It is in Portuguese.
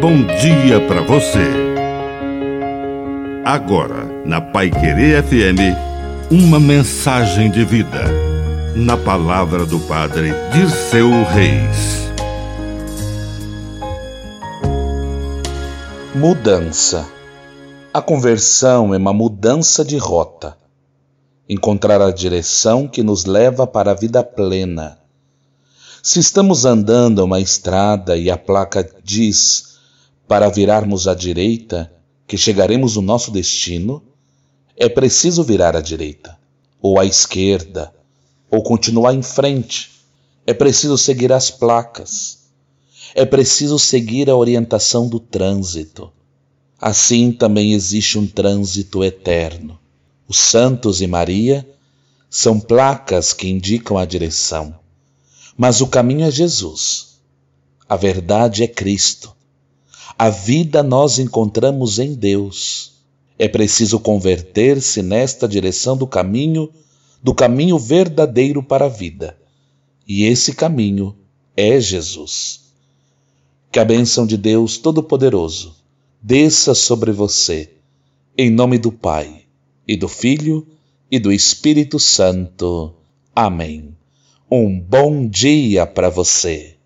bom dia para você. Agora, na Pai Querer FM, uma mensagem de vida. Na palavra do Padre Dirceu Reis. Mudança. A conversão é uma mudança de rota. Encontrar a direção que nos leva para a vida plena se estamos andando uma estrada e a placa diz para virarmos à direita que chegaremos no nosso destino, é preciso virar à direita, ou à esquerda, ou continuar em frente. É preciso seguir as placas. É preciso seguir a orientação do trânsito. Assim também existe um trânsito eterno. Os santos e Maria são placas que indicam a direção. Mas o caminho é Jesus. A verdade é Cristo. A vida nós encontramos em Deus. É preciso converter-se nesta direção do caminho, do caminho verdadeiro para a vida. E esse caminho é Jesus. Que a bênção de Deus Todo-Poderoso desça sobre você, em nome do Pai, e do Filho, e do Espírito Santo. Amém. Um bom dia para você.